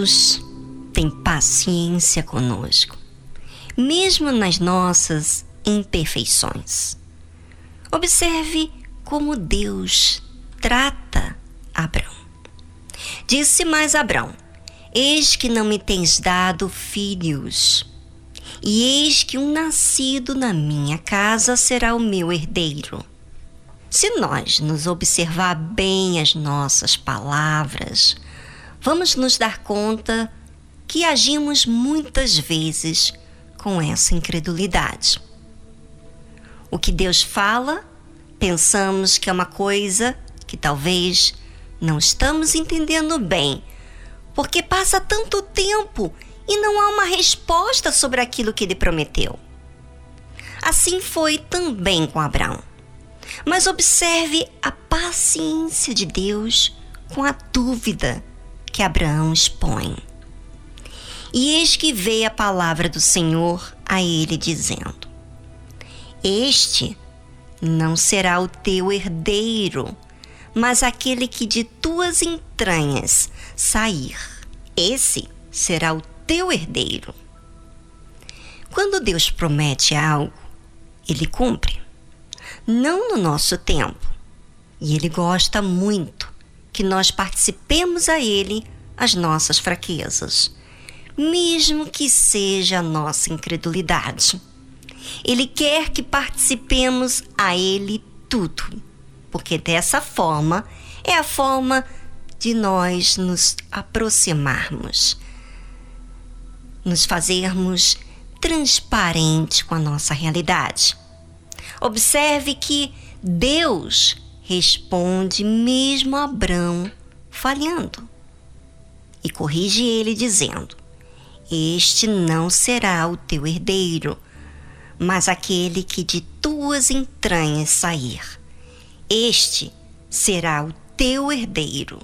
Deus tem paciência conosco, mesmo nas nossas imperfeições. Observe como Deus trata Abraão. Disse mais Abraão: Eis que não me tens dado filhos, e eis que um nascido na minha casa será o meu herdeiro. Se nós nos observar bem as nossas palavras, vamos nos dar conta que agimos muitas vezes com essa incredulidade. O que Deus fala, pensamos que é uma coisa que talvez não estamos entendendo bem, porque passa tanto tempo e não há uma resposta sobre aquilo que ele prometeu. Assim foi também com Abraão. Mas observe a paciência de Deus com a dúvida que Abraão expõe. E eis que veio a palavra do Senhor a ele, dizendo: Este não será o teu herdeiro, mas aquele que de tuas entranhas sair. Esse será o teu herdeiro. Quando Deus promete algo, ele cumpre. Não no nosso tempo. E ele gosta muito que nós participemos a Ele as nossas fraquezas, mesmo que seja a nossa incredulidade. Ele quer que participemos a Ele tudo, porque dessa forma é a forma de nós nos aproximarmos, nos fazermos transparente com a nossa realidade. Observe que Deus responde mesmo Abrão falhando. E corrige ele, dizendo: Este não será o teu herdeiro, mas aquele que de tuas entranhas sair. Este será o teu herdeiro.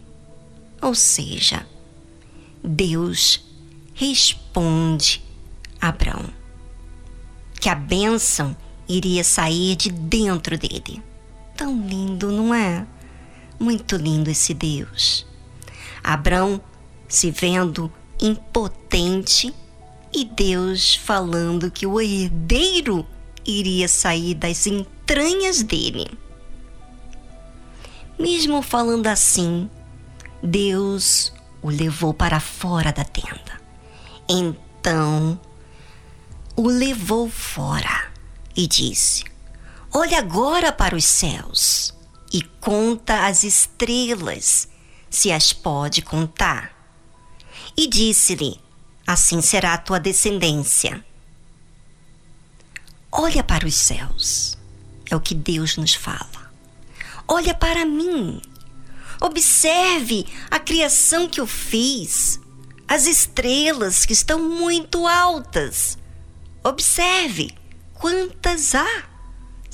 Ou seja, Deus responde a Abraão que a bênção iria sair de dentro dele. Tão lindo, não é? Muito lindo esse Deus. Abrão se vendo impotente e Deus falando que o herdeiro iria sair das entranhas dele. Mesmo falando assim, Deus o levou para fora da tenda. Então, o levou fora e disse: Olha agora para os céus e conta as estrelas, se as pode contar. E disse-lhe: Assim será a tua descendência. Olha para os céus, é o que Deus nos fala. Olha para mim. Observe a criação que eu fiz, as estrelas que estão muito altas. Observe quantas há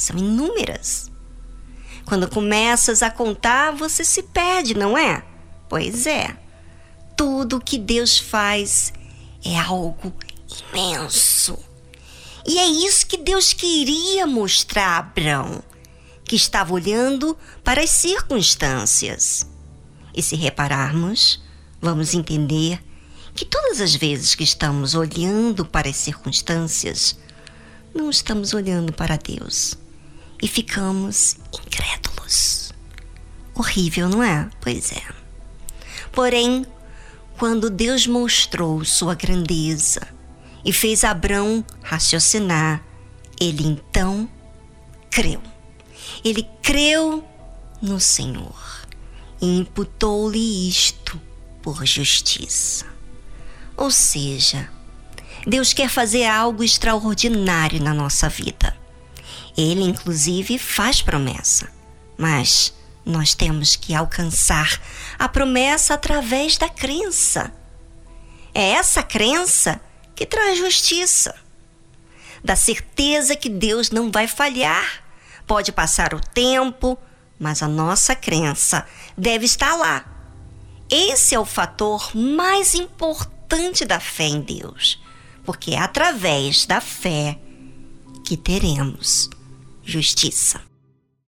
são inúmeras. Quando começas a contar, você se perde, não é? Pois é. Tudo que Deus faz é algo imenso. E é isso que Deus queria mostrar a Abraão, que estava olhando para as circunstâncias. E se repararmos, vamos entender que todas as vezes que estamos olhando para as circunstâncias, não estamos olhando para Deus e ficamos incrédulos. Horrível, não é? Pois é. Porém, quando Deus mostrou sua grandeza e fez Abrão raciocinar, ele então creu. Ele creu no Senhor e imputou-lhe isto por justiça. Ou seja, Deus quer fazer algo extraordinário na nossa vida. Ele, inclusive, faz promessa, mas nós temos que alcançar a promessa através da crença. É essa crença que traz justiça, da certeza que Deus não vai falhar. Pode passar o tempo, mas a nossa crença deve estar lá. Esse é o fator mais importante da fé em Deus, porque é através da fé que teremos justiça.